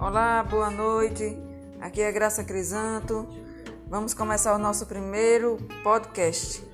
Olá, boa noite. Aqui é Graça Crisanto. Vamos começar o nosso primeiro podcast.